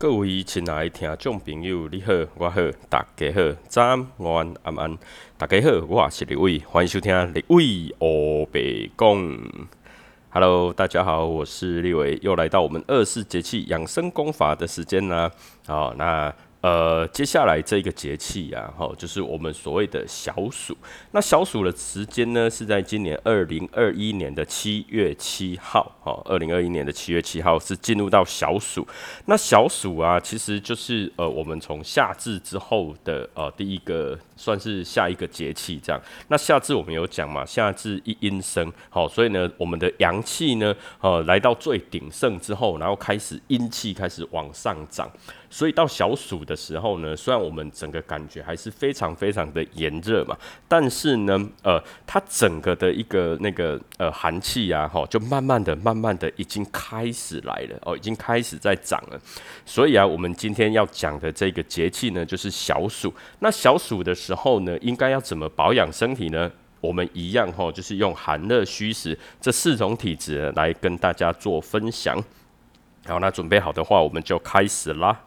各位亲爱的听众朋友，你好，我好，大家好，早安、午安、晚安，大家好，我是李伟，欢迎收听李伟欧北讲。Hello，大家好，我是李伟，又来到我们二四节气养生功法的时间啦。好，那。呃，接下来这个节气啊，哈，就是我们所谓的小暑。那小暑的时间呢，是在今年二零二一年的七月七号，哈，二零二一年的七月七号是进入到小暑。那小暑啊，其实就是呃，我们从夏至之后的呃第一个，算是下一个节气这样。那夏至我们有讲嘛，夏至一阴生，好，所以呢，我们的阳气呢，呃，来到最鼎盛之后，然后开始阴气开始往上涨。所以到小暑的时候呢，虽然我们整个感觉还是非常非常的炎热嘛，但是呢，呃，它整个的一个那个呃寒气啊，哈，就慢慢的、慢慢的已经开始来了哦，已经开始在涨了。所以啊，我们今天要讲的这个节气呢，就是小暑。那小暑的时候呢，应该要怎么保养身体呢？我们一样哈，就是用寒热虚实这四种体质来跟大家做分享。好，那准备好的话，我们就开始啦。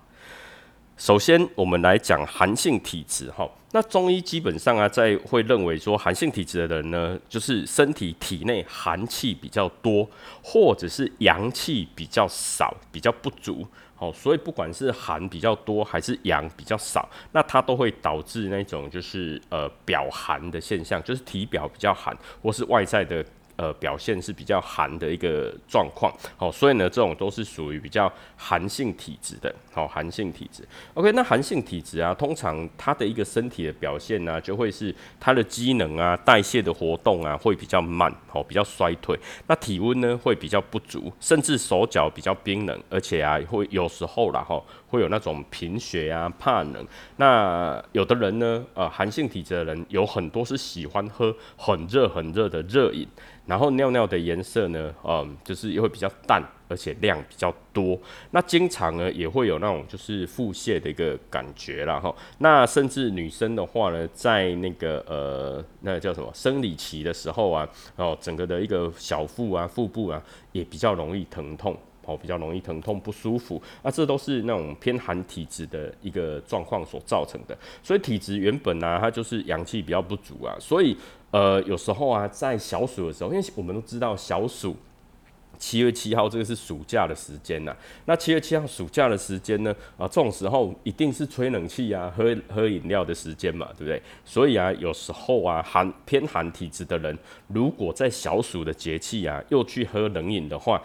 首先，我们来讲寒性体质哈。那中医基本上啊，在会认为说寒性体质的人呢，就是身体体内寒气比较多，或者是阳气比较少、比较不足。好，所以不管是寒比较多还是阳比较少，那它都会导致那种就是呃表寒的现象，就是体表比较寒，或是外在的。呃，表现是比较寒的一个状况，好，所以呢，这种都是属于比较寒性体质的，好，寒性体质。OK，那寒性体质啊，通常它的一个身体的表现呢，就会是它的机能啊、代谢的活动啊，会比较慢，好，比较衰退。那体温呢，会比较不足，甚至手脚比较冰冷，而且啊，会有时候啦，哈，会有那种贫血啊、怕冷。那有的人呢，呃，寒性体质的人有很多是喜欢喝很热很热的热饮。然后尿尿的颜色呢，嗯，就是也会比较淡，而且量比较多。那经常呢也会有那种就是腹泻的一个感觉啦。哈。那甚至女生的话呢，在那个呃，那叫什么生理期的时候啊，哦，整个的一个小腹啊、腹部啊，也比较容易疼痛，哦，比较容易疼痛不舒服。那这都是那种偏寒体质的一个状况所造成的。所以体质原本呢，它就是阳气比较不足啊，所以。呃，有时候啊，在小暑的时候，因为我们都知道小暑七月七号这个是暑假的时间呐。那七月七号暑假的时间呢，啊，这种时候一定是吹冷气啊、喝喝饮料的时间嘛，对不对？所以啊，有时候啊，寒偏寒体质的人，如果在小暑的节气啊，又去喝冷饮的话，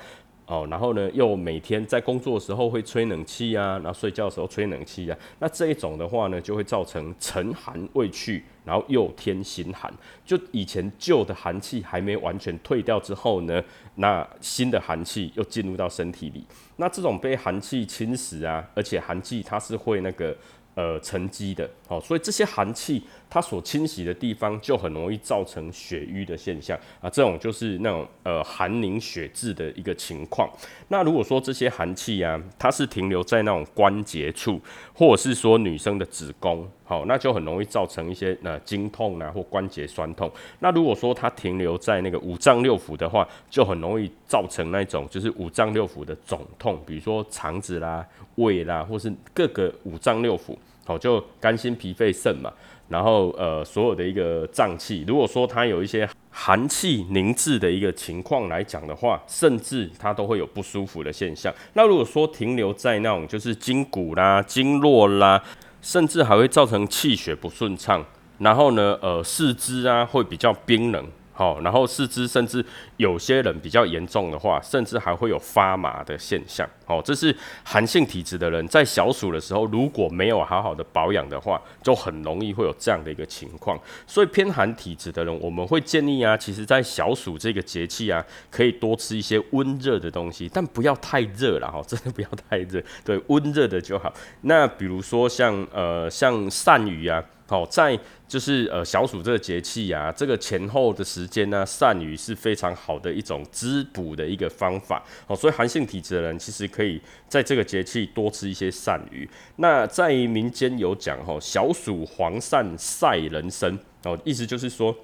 哦，然后呢，又每天在工作的时候会吹冷气啊，然后睡觉的时候吹冷气啊，那这一种的话呢，就会造成沉寒未去。然后又添新寒，就以前旧的寒气还没完全退掉之后呢，那新的寒气又进入到身体里，那这种被寒气侵蚀啊，而且寒气它是会那个。呃，沉积的，好，所以这些寒气它所侵袭的地方，就很容易造成血瘀的现象啊。这种就是那种呃寒凝血滞的一个情况。那如果说这些寒气啊，它是停留在那种关节处，或者是说女生的子宫，好，那就很容易造成一些呃经痛啊或关节酸痛。那如果说它停留在那个五脏六腑的话，就很容易造成那种就是五脏六腑的肿痛，比如说肠子啦、胃啦，或是各个五脏六腑。好，就肝心脾肺肾嘛，然后呃，所有的一个脏器，如果说它有一些寒气凝滞的一个情况来讲的话，甚至它都会有不舒服的现象。那如果说停留在那种就是筋骨啦、经络啦，甚至还会造成气血不顺畅，然后呢，呃，四肢啊会比较冰冷。好，然后四肢甚至有些人比较严重的话，甚至还会有发麻的现象。好，这是寒性体质的人在小暑的时候，如果没有好好的保养的话，就很容易会有这样的一个情况。所以偏寒体质的人，我们会建议啊，其实在小暑这个节气啊，可以多吃一些温热的东西，但不要太热了哈，真的不要太热，对，温热的就好。那比如说像呃像鳝鱼啊。好，在就是呃小暑这个节气啊，这个前后的时间呢，鳝鱼是非常好的一种滋补的一个方法。好，所以寒性体质的人其实可以在这个节气多吃一些鳝鱼。那在民间有讲哈，小暑黄鳝赛人参哦，意思就是说，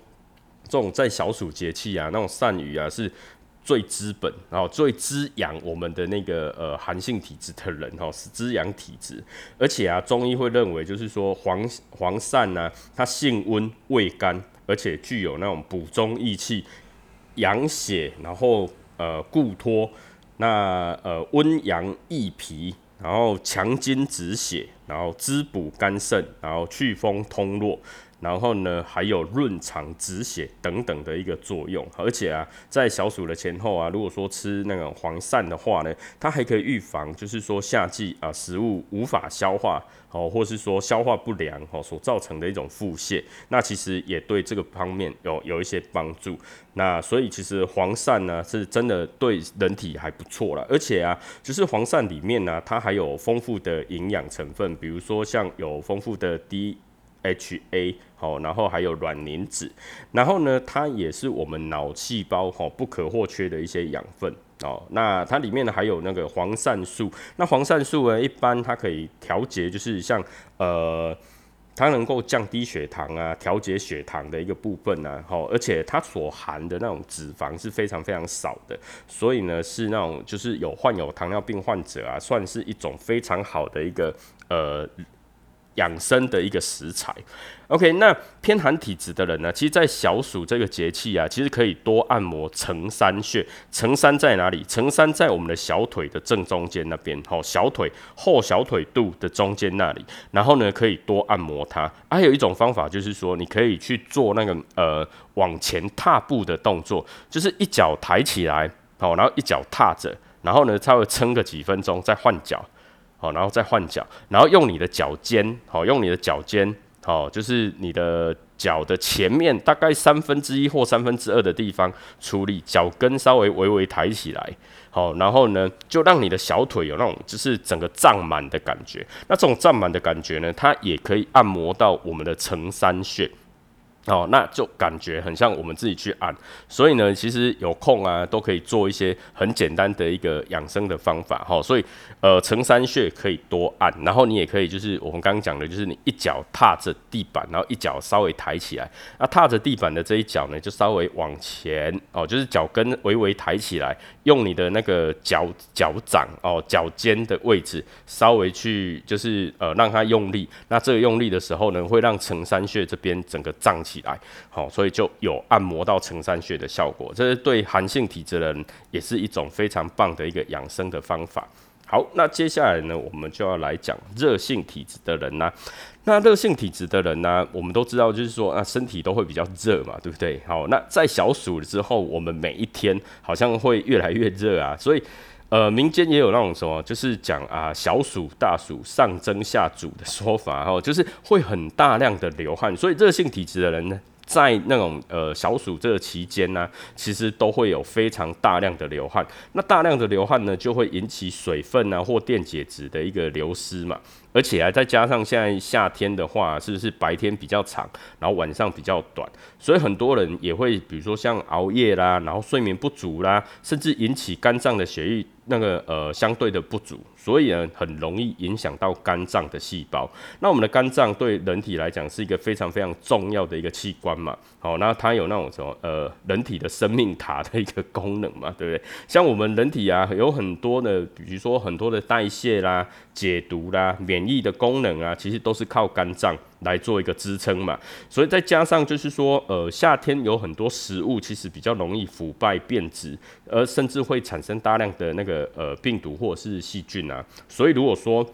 这种在小暑节气啊，那种鳝鱼啊是。最滋本，然后最滋养我们的那个呃寒性体质的人哈，是滋养体质。而且啊，中医会认为就是说黄黄鳝呢，它性温味甘，而且具有那种补中益气、养血，然后呃固脱，那呃温阳益脾，然后强筋止血，然后滋补肝肾，然后祛风通络。然后呢，还有润肠止血等等的一个作用，而且啊，在小暑的前后啊，如果说吃那个黄鳝的话呢，它还可以预防，就是说夏季啊食物无法消化哦，或是说消化不良哦所造成的一种腹泻，那其实也对这个方面有有一些帮助。那所以其实黄鳝呢是真的对人体还不错了，而且啊，就是黄鳝里面呢，它还有丰富的营养成分，比如说像有丰富的 D。HA 好，然后还有卵磷脂，然后呢，它也是我们脑细胞哈不可或缺的一些养分哦。那它里面呢还有那个黄鳝素，那黄鳝素呢一般它可以调节，就是像呃，它能够降低血糖啊，调节血糖的一个部分呢，好，而且它所含的那种脂肪是非常非常少的，所以呢是那种就是有患有糖尿病患者啊，算是一种非常好的一个呃。养生的一个食材，OK，那偏寒体质的人呢，其实，在小暑这个节气啊，其实可以多按摩承山穴。承山在哪里？承山在我们的小腿的正中间那边，吼，小腿后小腿肚的中间那里。然后呢，可以多按摩它。还有一种方法就是说，你可以去做那个呃往前踏步的动作，就是一脚抬起来，好，然后一脚踏着，然后呢，稍微撑个几分钟，再换脚。好，然后再换脚，然后用你的脚尖，好，用你的脚尖，好，就是你的脚的前面大概三分之一或三分之二的地方出力，脚跟稍微微微抬起来，好，然后呢，就让你的小腿有那种就是整个胀满的感觉。那这种胀满的感觉呢，它也可以按摩到我们的承山穴。哦，那就感觉很像我们自己去按，所以呢，其实有空啊，都可以做一些很简单的一个养生的方法哈。所以，呃，承山穴可以多按，然后你也可以就是我们刚刚讲的，就是你一脚踏着地板，然后一脚稍微抬起来，那踏着地板的这一脚呢，就稍微往前哦，就是脚跟微微抬起来，用你的那个脚脚掌哦，脚尖的位置稍微去就是呃让它用力，那这个用力的时候呢，会让承山穴这边整个胀起。起来，好，所以就有按摩到承山穴的效果。这是对寒性体质的人，也是一种非常棒的一个养生的方法。好，那接下来呢，我们就要来讲热性体质的人呢。那热性体质的人呢，我们都知道，就是说，啊，身体都会比较热嘛，对不对？好，那在小暑之后，我们每一天好像会越来越热啊，所以。呃，民间也有那种什么，就是讲啊，小暑、大暑上蒸下煮的说法，哦，就是会很大量的流汗，所以热性体质的人呢，在那种呃小暑这个期间呢，其实都会有非常大量的流汗。那大量的流汗呢，就会引起水分啊或电解质的一个流失嘛。而且还再加上现在夏天的话，是不是白天比较长，然后晚上比较短，所以很多人也会，比如说像熬夜啦，然后睡眠不足啦，甚至引起肝脏的血液那个呃相对的不足，所以呢很容易影响到肝脏的细胞。那我们的肝脏对人体来讲是一个非常非常重要的一个器官嘛，好，那它有那种什么呃人体的生命塔的一个功能嘛，对不对？像我们人体啊有很多的，比如说很多的代谢啦、解毒啦、免疫的功能啊，其实都是靠肝脏来做一个支撑嘛，所以再加上就是说，呃，夏天有很多食物其实比较容易腐败变质，而甚至会产生大量的那个呃病毒或者是细菌啊，所以如果说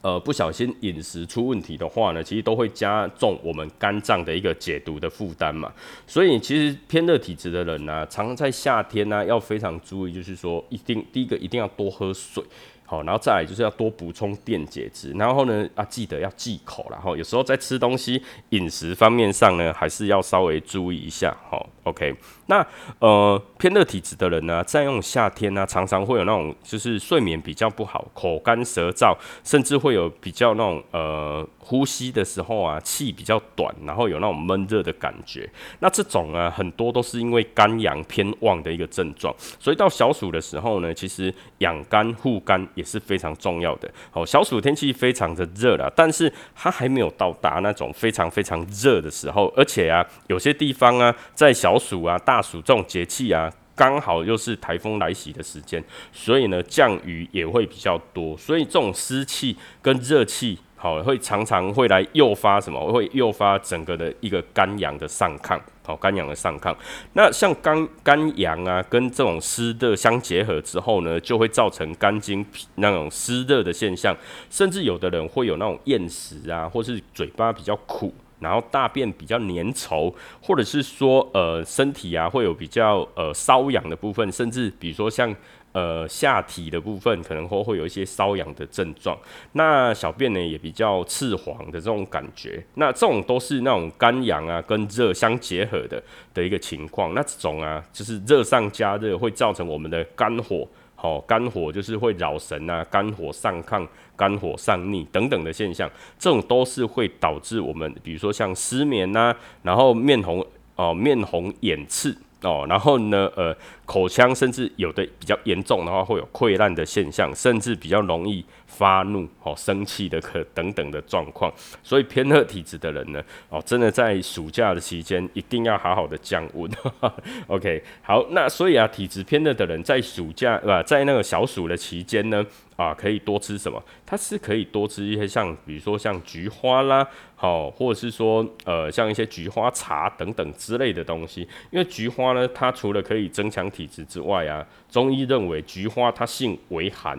呃不小心饮食出问题的话呢，其实都会加重我们肝脏的一个解毒的负担嘛，所以其实偏热体质的人呢，常在夏天呢要非常注意，就是说一定第一个一定要多喝水。好，然后再来就是要多补充电解质，然后呢啊记得要忌口，然后有时候在吃东西饮食方面上呢，还是要稍微注意一下。好，OK，那呃偏热体质的人呢，在用夏天呢，常常会有那种就是睡眠比较不好，口干舌燥，甚至会有比较那种呃呼吸的时候啊气比较短，然后有那种闷热的感觉。那这种啊很多都是因为肝阳偏旺的一个症状，所以到小暑的时候呢，其实养肝护肝。也是非常重要的。哦，小暑天气非常的热了，但是它还没有到达那种非常非常热的时候。而且啊，有些地方啊，在小暑啊、大暑这种节气啊，刚好又是台风来袭的时间，所以呢降雨也会比较多，所以这种湿气跟热气。好，会常常会来诱发什么？会诱发整个的一个肝阳的上亢，好，肝阳的上亢。那像肝肝阳啊，跟这种湿热相结合之后呢，就会造成肝经那种湿热的现象，甚至有的人会有那种厌食啊，或是嘴巴比较苦，然后大便比较粘稠，或者是说呃身体啊会有比较呃瘙痒的部分，甚至比如说像。呃，下体的部分可能会会有一些瘙痒的症状，那小便呢也比较赤黄的这种感觉，那这种都是那种肝阳啊跟热相结合的的一个情况，那这种啊就是热上加热，会造成我们的肝火，好肝火就是会扰神啊，肝火上亢、肝火上逆等等的现象，这种都是会导致我们，比如说像失眠呐，然后面红哦，面红眼赤。哦，然后呢，呃，口腔甚至有的比较严重的话，会有溃烂的现象，甚至比较容易发怒、哦生气的可等等的状况。所以偏热体质的人呢，哦，真的在暑假的期间一定要好好的降温。OK，好，那所以啊，体质偏热的人在暑假呃，在那个小暑的期间呢。啊，可以多吃什么？它是可以多吃一些像，比如说像菊花啦，好，或者是说呃，像一些菊花茶等等之类的东西。因为菊花呢，它除了可以增强体质之外啊，中医认为菊花它性为寒，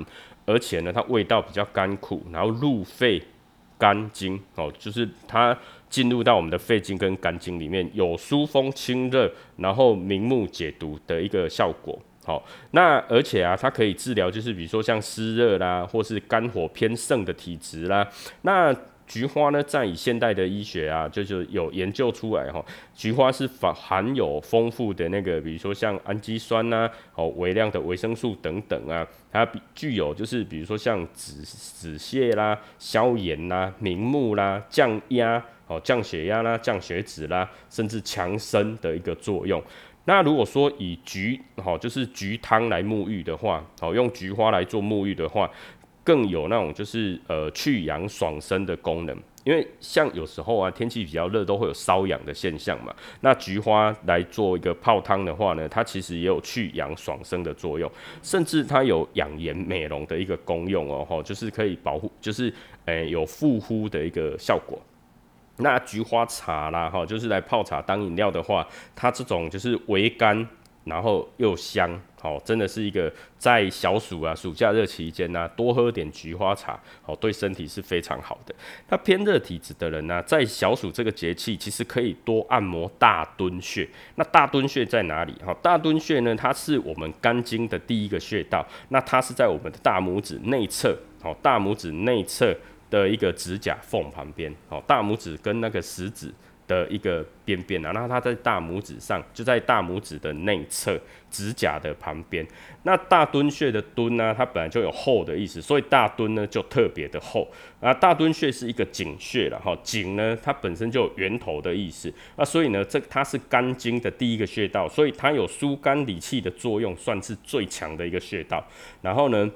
而且呢，它味道比较甘苦，然后入肺肝经哦，就是它进入到我们的肺经跟肝经里面，有疏风清热，然后明目解毒的一个效果。好，那而且啊，它可以治疗，就是比如说像湿热啦，或是肝火偏盛的体质啦。那菊花呢，在以现代的医学啊，就是有研究出来哈，菊花是含含有丰富的那个，比如说像氨基酸呐，哦，微量的维生素等等啊，它具有就是比如说像止止泻啦、消炎啦、明目啦、降压哦、降血压啦、降血脂啦，甚至强身的一个作用。那如果说以菊好，就是菊汤来沐浴的话，好用菊花来做沐浴的话，更有那种就是呃去痒爽身的功能。因为像有时候啊天气比较热，都会有瘙痒的现象嘛。那菊花来做一个泡汤的话呢，它其实也有去痒爽身的作用，甚至它有养颜美容的一个功用哦，吼，就是可以保护，就是诶有护肤的一个效果。那菊花茶啦，哈，就是来泡茶当饮料的话，它这种就是微甘，然后又香，好，真的是一个在小暑啊、暑假热期间呢，多喝点菊花茶，好，对身体是非常好的。那偏热体质的人呢，在小暑这个节气，其实可以多按摩大敦穴。那大敦穴在哪里？哈，大敦穴呢，它是我们肝经的第一个穴道，那它是在我们的大拇指内侧，好，大拇指内侧。的一个指甲缝旁边，哦，大拇指跟那个食指的一个边边啊，那它在大拇指上，就在大拇指的内侧指甲的旁边。那大敦穴的敦呢，它本来就有厚的意思，所以大敦呢就特别的厚。啊，大敦穴是一个井穴了，哈，井呢它本身就有源头的意思，那所以呢，这它是肝经的第一个穴道，所以它有疏肝理气的作用，算是最强的一个穴道。然后呢？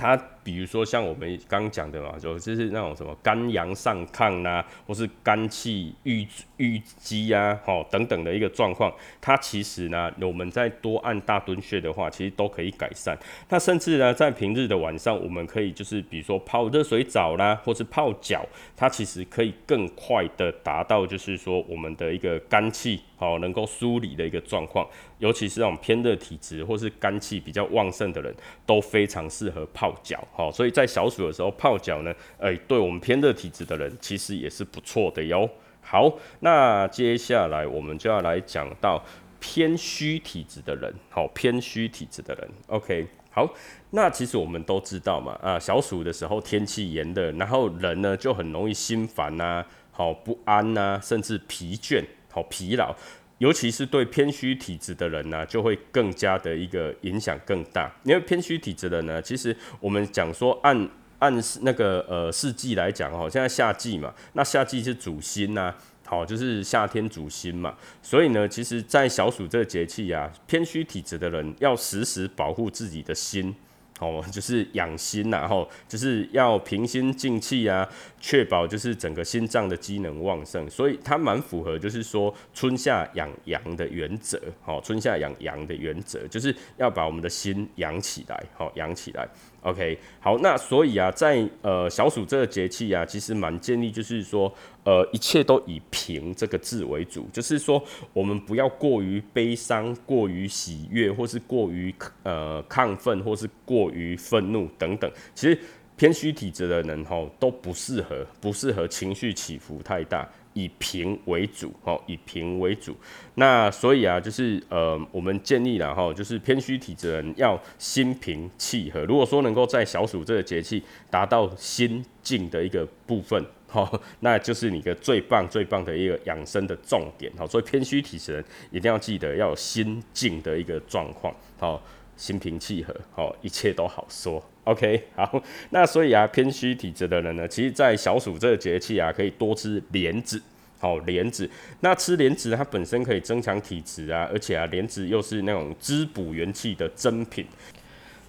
它比如说像我们刚讲的嘛，就就是那种什么肝阳上亢呐，或是肝气郁郁积啊，吼等等的一个状况，它其实呢，我们在多按大敦穴的话，其实都可以改善。那甚至呢，在平日的晚上，我们可以就是比如说泡热水澡啦，或是泡脚，它其实可以更快的达到就是说我们的一个肝气。好，能够梳理的一个状况，尤其是那种偏热体质或是肝气比较旺盛的人，都非常适合泡脚。好，所以在小暑的时候泡脚呢，哎，对我们偏热体质的人，其实也是不错的哟。好，那接下来我们就要来讲到偏虚体质的人。好，偏虚体质的人，OK。好，那其实我们都知道嘛，啊，小暑的时候天气炎热，然后人呢就很容易心烦呐，好不安呐，甚至疲倦。好疲劳，尤其是对偏虚体质的人呢，就会更加的一个影响更大。因为偏虚体质的人呢，其实我们讲说按按那个呃四季来讲哦，现在夏季嘛，那夏季是主心呐，好就是夏天主心嘛，所以呢，其实，在小暑这个节气啊，偏虚体质的人要时时保护自己的心。哦，就是养心呐，吼，就是要平心静气啊，确保就是整个心脏的机能旺盛，所以它蛮符合就是说春夏养阳的原则，哦，春夏养阳的原则就是要把我们的心养起来，好，养起来。OK，好，那所以啊，在呃小暑这个节气啊，其实蛮建议就是说，呃，一切都以平这个字为主，就是说我们不要过于悲伤、过于喜悦，或是过于呃亢奋，或是过于愤怒等等。其实偏虚体质的人吼都不适合，不适合情绪起伏太大。以平为主，哦，以平为主。那所以啊，就是呃，我们建议了哈，就是偏虚体质人要心平气和。如果说能够在小暑这个节气达到心静的一个部分，哈，那就是你的最棒最棒的一个养生的重点。好，所以偏虚体质人一定要记得要有心静的一个状况，好，心平气和，好，一切都好说。OK，好，那所以啊，偏虚体质的人呢，其实，在小暑这个节气啊，可以多吃莲子，好，莲子。那吃莲子，它本身可以增强体质啊，而且啊，莲子又是那种滋补元气的珍品。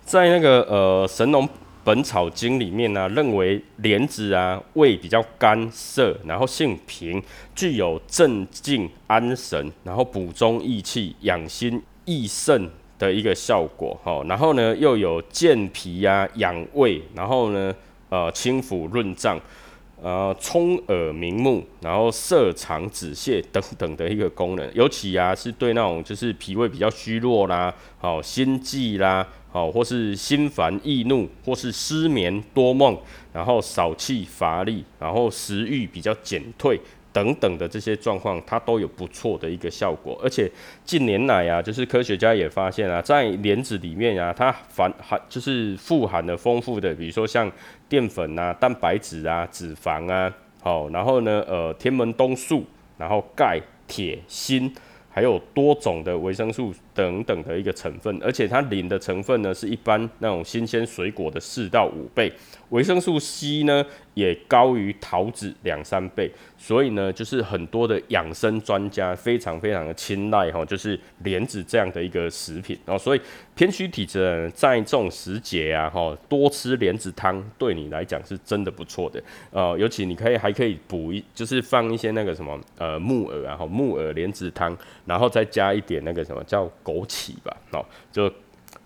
在那个呃《神农本草经》里面呢，认为莲子啊，味比较干涩，然后性平，具有镇静安神，然后补中益气、养心益肾。的一个效果，哈，然后呢又有健脾呀、养胃，然后呢，呃，清腑润脏，呃，聪耳明目，然后涩肠止泻等等的一个功能，尤其啊是对那种就是脾胃比较虚弱啦，好心悸啦，好或是心烦易怒，或是失眠多梦，然后少气乏力，然后食欲比较减退。等等的这些状况，它都有不错的一个效果，而且近年来啊，就是科学家也发现啊，在莲子里面啊，它含含就是富含了丰富的，比如说像淀粉啊、蛋白质啊、脂肪啊，好，然后呢，呃，天门冬素，然后钙、铁、锌。还有多种的维生素等等的一个成分，而且它磷的成分呢是一般那种新鲜水果的四到五倍，维生素 C 呢也高于桃子两三倍，所以呢就是很多的养生专家非常非常的青睐哈，就是莲子这样的一个食品，然后所以偏虚体质人在这种时节啊哈，多吃莲子汤对你来讲是真的不错的，呃，尤其你可以还可以补一，就是放一些那个什么呃木耳啊哈，木耳莲子汤。然后再加一点那个什么叫枸杞吧，哦，就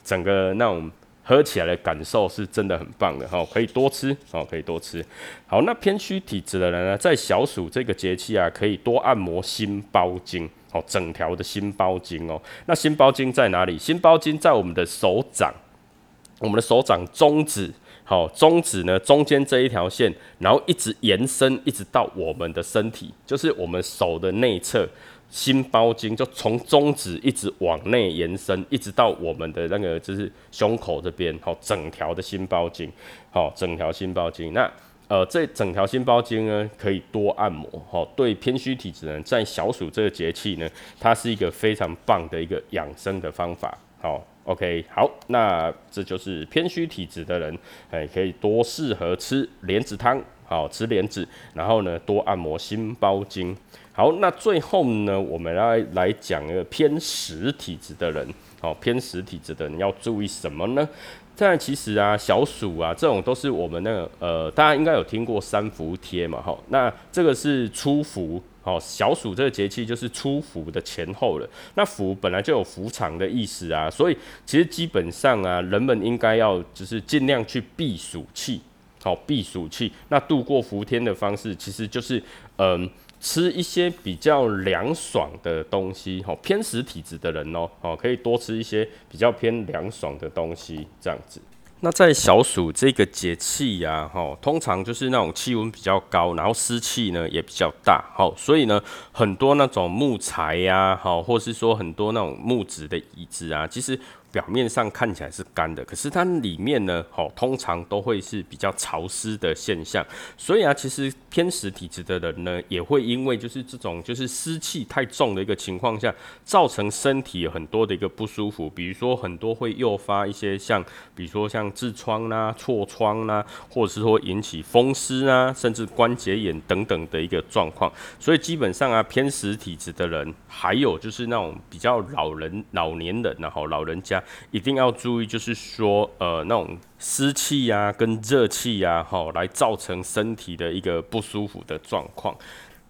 整个那种喝起来的感受是真的很棒的，哈，可以多吃，哦，可以多吃。好，那偏虚体质的人呢，在小暑这个节气啊，可以多按摩心包经，哦，整条的心包经哦。那心包经在哪里？心包经在我们的手掌，我们的手掌中指，好，中指呢中间这一条线，然后一直延伸，一直到我们的身体，就是我们手的内侧。心包经就从中指一直往内延伸，一直到我们的那个就是胸口这边，好，整条的心包经，好，整条心包经。那呃，这整条心包经呢，可以多按摩，好，对偏虚体质人，在小暑这个节气呢，它是一个非常棒的一个养生的方法。好，OK，好，那这就是偏虚体质的人，哎，可以多适合吃莲子汤，好，吃莲子，然后呢，多按摩心包经。好，那最后呢，我们来来讲一个偏实体质的人。好，偏实体质的人要注意什么呢？但其实啊，小暑啊，这种都是我们那个呃，大家应该有听过三伏贴嘛，哈。那这个是初伏，好，小暑这个节气就是初伏的前后了。那伏本来就有伏长的意思啊，所以其实基本上啊，人们应该要就是尽量去避暑气，好，避暑气。那度过伏天的方式，其实就是嗯。吃一些比较凉爽的东西，吼，偏食体质的人哦，哦，可以多吃一些比较偏凉爽的东西，这样子。那在小暑这个节气呀，吼，通常就是那种气温比较高，然后湿气呢也比较大，吼，所以呢，很多那种木材呀，好，或是说很多那种木质的椅子啊，其实。表面上看起来是干的，可是它里面呢，好，通常都会是比较潮湿的现象。所以啊，其实偏湿体质的人呢，也会因为就是这种就是湿气太重的一个情况下，造成身体有很多的一个不舒服。比如说很多会诱发一些像，比如说像痔疮啦、痤疮啦，或者是说引起风湿啊，甚至关节炎等等的一个状况。所以基本上啊，偏湿体质的人，还有就是那种比较老人、老年人然后老人家。一定要注意，就是说，呃，那种湿气啊，跟热气呀，哈，来造成身体的一个不舒服的状况。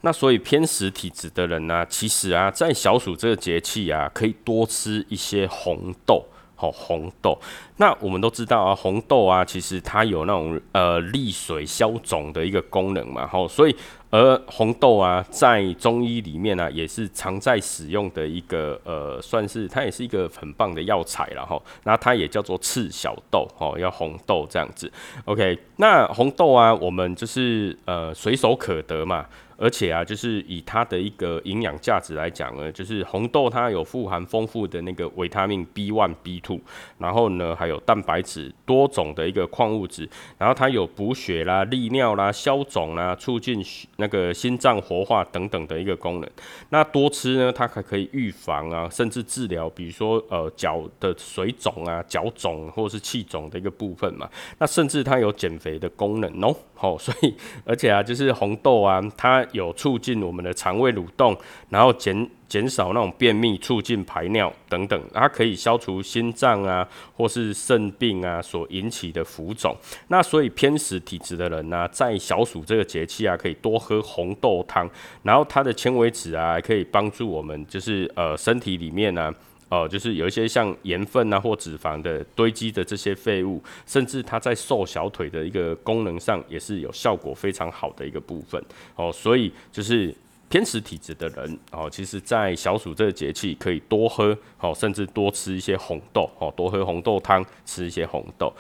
那所以偏食体质的人呢，其实啊，在小暑这个节气啊，可以多吃一些红豆。哦红豆，那我们都知道啊，红豆啊，其实它有那种呃利水消肿的一个功能嘛，好，所以而红豆啊，在中医里面呢，也是常在使用的一个呃，算是它也是一个很棒的药材了哈。那它也叫做赤小豆，哦，要红豆这样子。OK，那红豆啊，我们就是呃随手可得嘛。而且啊，就是以它的一个营养价值来讲呢，就是红豆它有富含丰富的那个维他命 B one、B two，然后呢还有蛋白质多种的一个矿物质，然后它有补血啦、利尿啦、消肿啦、促进那个心脏活化等等的一个功能。那多吃呢，它还可以预防啊，甚至治疗，比如说呃脚的水肿啊、脚肿或是气肿的一个部分嘛。那甚至它有减肥的功能哦。好，所以而且啊，就是红豆啊，它有促进我们的肠胃蠕动，然后减减少那种便秘，促进排尿等等，它可以消除心脏啊或是肾病啊所引起的浮肿。那所以偏食体质的人呢，在小暑这个节气啊，可以多喝红豆汤，然后它的纤维质啊，可以帮助我们就是呃身体里面呢。哦，就是有一些像盐分啊或脂肪的堆积的这些废物，甚至它在瘦小腿的一个功能上也是有效果非常好的一个部分。哦，所以就是偏食体质的人，哦，其实在小暑这个节气可以多喝，哦，甚至多吃一些红豆，哦，多喝红豆汤，吃一些红豆。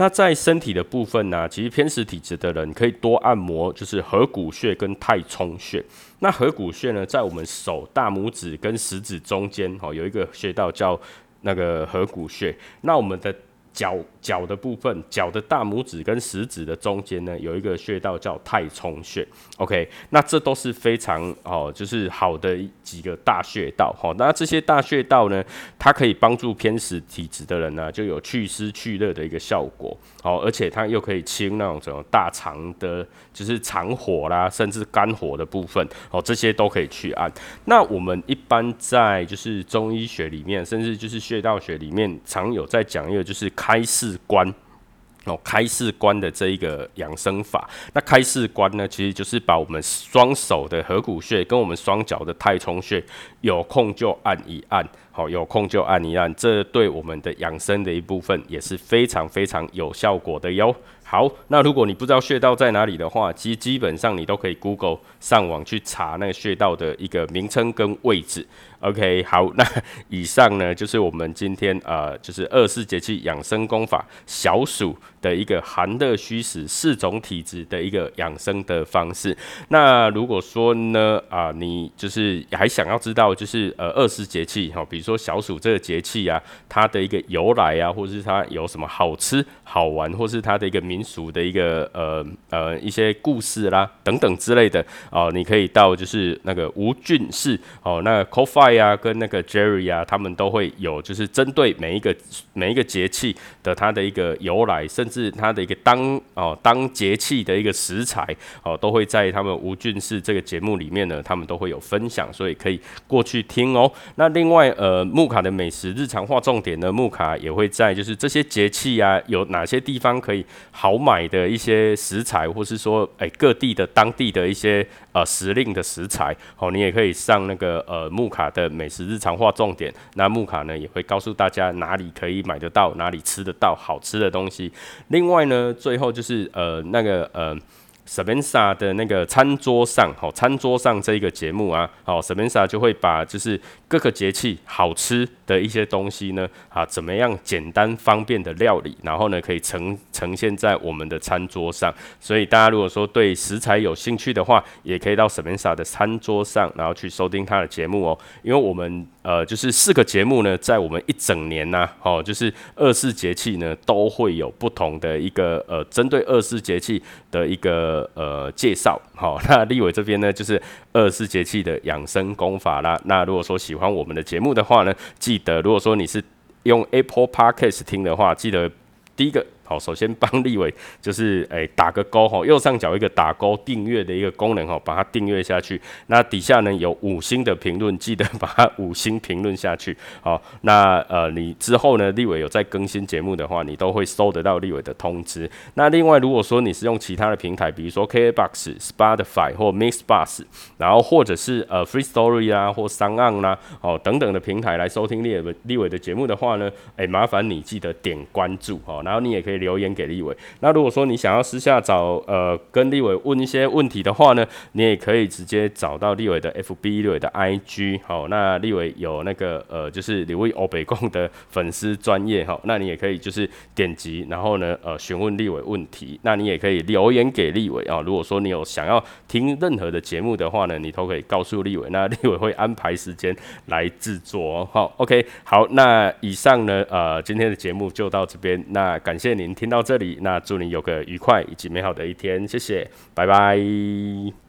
那在身体的部分呢，其实偏食体质的人可以多按摩，就是合谷穴跟太冲穴。那合谷穴呢，在我们手大拇指跟食指中间，哦，有一个穴道叫那个合谷穴。那我们的脚脚的部分，脚的大拇指跟食指的中间呢，有一个穴道叫太冲穴。OK，那这都是非常哦，就是好的几个大穴道。好，那这些大穴道呢，它可以帮助偏食体质的人呢，就有祛湿去热的一个效果。哦，而且它又可以清那种什么大肠的，就是肠火啦，甚至肝火的部分。哦，这些都可以去按。那我们一般在就是中医学里面，甚至就是穴道学里面，常有在讲一个就是。开市关哦，开市关的这一个养生法，那开市关呢，其实就是把我们双手的合谷穴跟我们双脚的太冲穴，有空就按一按，好，有空就按一按，这对我们的养生的一部分也是非常非常有效果的哟。好，那如果你不知道穴道在哪里的话，其实基本上你都可以 Google 上网去查那个穴道的一个名称跟位置。OK，好，那以上呢就是我们今天呃，就是二四节气养生功法小暑的一个寒热虚实四种体质的一个养生的方式。那如果说呢啊，你就是还想要知道就是呃二四节气哈，比如说小暑这个节气啊，它的一个由来啊，或是它有什么好吃好玩，或是它的一个民俗的一个呃呃一些故事啦等等之类的哦，你可以到就是那个吴俊士哦，那 CoFi Coffee。呀，跟那个 Jerry 啊，他们都会有，就是针对每一个每一个节气的它的一个由来，甚至它的一个当哦当节气的一个食材哦，都会在他们吴俊士这个节目里面呢，他们都会有分享，所以可以过去听哦。那另外呃，木卡的美食日常化重点呢，木卡也会在就是这些节气啊，有哪些地方可以好买的一些食材，或是说哎各地的当地的一些呃时令的食材哦，你也可以上那个呃木卡的。美食日常化重点，那木卡呢也会告诉大家哪里可以买得到，哪里吃得到好吃的东西。另外呢，最后就是呃那个呃。s a b e n s a 的那个餐桌上，好，餐桌上这一个节目啊，好 s a b e n s a 就会把就是各个节气好吃的一些东西呢，啊，怎么样简单方便的料理，然后呢可以呈呈现在我们的餐桌上。所以大家如果说对食材有兴趣的话，也可以到 s a b e n a 的餐桌上，然后去收听他的节目哦。因为我们呃就是四个节目呢，在我们一整年呢，哦，就是二四节气呢都会有不同的一个呃针对二四节气的一个。呃，介绍好，那立伟这边呢，就是二四节气的养生功法啦。那如果说喜欢我们的节目的话呢，记的如果说你是用 Apple Podcast 听的话，记得第一个。好，首先帮立伟就是诶打个勾哈，右上角一个打勾订阅的一个功能哈，把它订阅下去。那底下呢有五星的评论，记得把它五星评论下去。好，那呃你之后呢，立伟有在更新节目的话，你都会收得到立伟的通知。那另外如果说你是用其他的平台，比如说 K A Box、Spotify 或 Mixbus，然后或者是呃 Free Story 啊或三岸啦哦等等的平台来收听立伟立伟的节目的话呢，诶，麻烦你记得点关注哦，然后你也可以留言给立伟。那如果说你想要私下找呃跟立伟问一些问题的话呢，你也可以直接找到立伟的 FB、立伟的 IG。好，那立伟有那个呃就是立伟欧北贡的粉丝专业哈，那你也可以就是点击，然后呢呃询问立伟问题。那你也可以留言给立伟啊。如果说你有想要听任何的节目的话呢，你都可以告诉立伟，那立伟会安排时间来制作哦。好，OK，好，那以上呢呃今天的节目就到这边，那感谢您听到这里，那祝你有个愉快以及美好的一天，谢谢，拜拜。